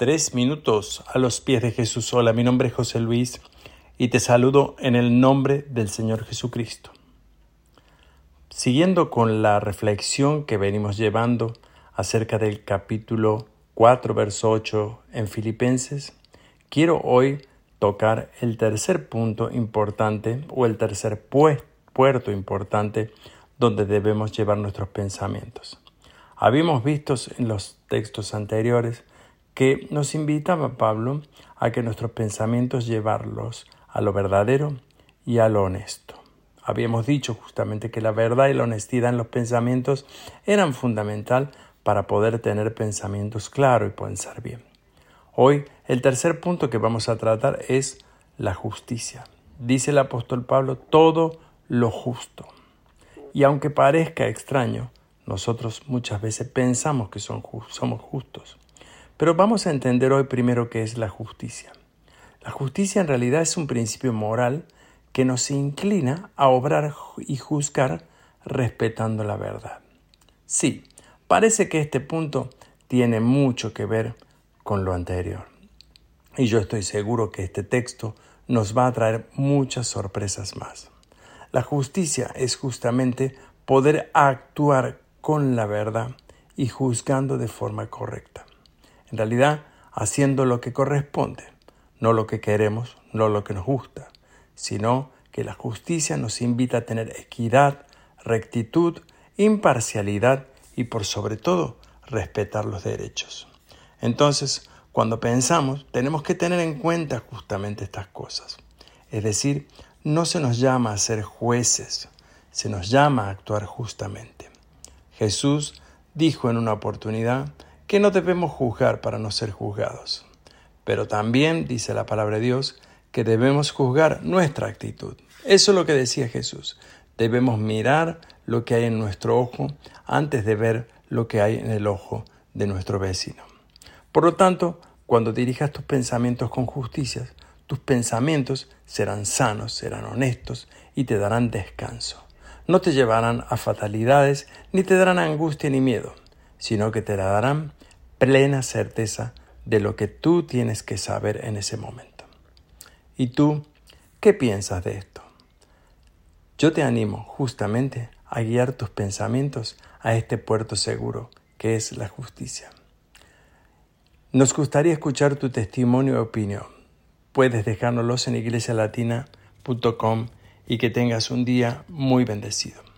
Tres minutos a los pies de Jesús. Hola, mi nombre es José Luis y te saludo en el nombre del Señor Jesucristo. Siguiendo con la reflexión que venimos llevando acerca del capítulo 4, verso 8 en Filipenses, quiero hoy tocar el tercer punto importante o el tercer puerto importante donde debemos llevar nuestros pensamientos. Habíamos visto en los textos anteriores que nos invitaba Pablo a que nuestros pensamientos llevarlos a lo verdadero y a lo honesto. Habíamos dicho justamente que la verdad y la honestidad en los pensamientos eran fundamental para poder tener pensamientos claros y pensar bien. Hoy el tercer punto que vamos a tratar es la justicia. Dice el apóstol Pablo todo lo justo. Y aunque parezca extraño, nosotros muchas veces pensamos que somos justos. Pero vamos a entender hoy primero qué es la justicia. La justicia en realidad es un principio moral que nos inclina a obrar y juzgar respetando la verdad. Sí, parece que este punto tiene mucho que ver con lo anterior. Y yo estoy seguro que este texto nos va a traer muchas sorpresas más. La justicia es justamente poder actuar con la verdad y juzgando de forma correcta. En realidad, haciendo lo que corresponde, no lo que queremos, no lo que nos gusta, sino que la justicia nos invita a tener equidad, rectitud, imparcialidad y por sobre todo respetar los derechos. Entonces, cuando pensamos, tenemos que tener en cuenta justamente estas cosas. Es decir, no se nos llama a ser jueces, se nos llama a actuar justamente. Jesús dijo en una oportunidad que no debemos juzgar para no ser juzgados. Pero también dice la palabra de Dios que debemos juzgar nuestra actitud. Eso es lo que decía Jesús. Debemos mirar lo que hay en nuestro ojo antes de ver lo que hay en el ojo de nuestro vecino. Por lo tanto, cuando dirijas tus pensamientos con justicia, tus pensamientos serán sanos, serán honestos y te darán descanso. No te llevarán a fatalidades, ni te darán angustia ni miedo, sino que te darán plena certeza de lo que tú tienes que saber en ese momento. ¿Y tú qué piensas de esto? Yo te animo justamente a guiar tus pensamientos a este puerto seguro que es la justicia. Nos gustaría escuchar tu testimonio y opinión puedes dejárnoslos en iglesialatina.com y que tengas un día muy bendecido.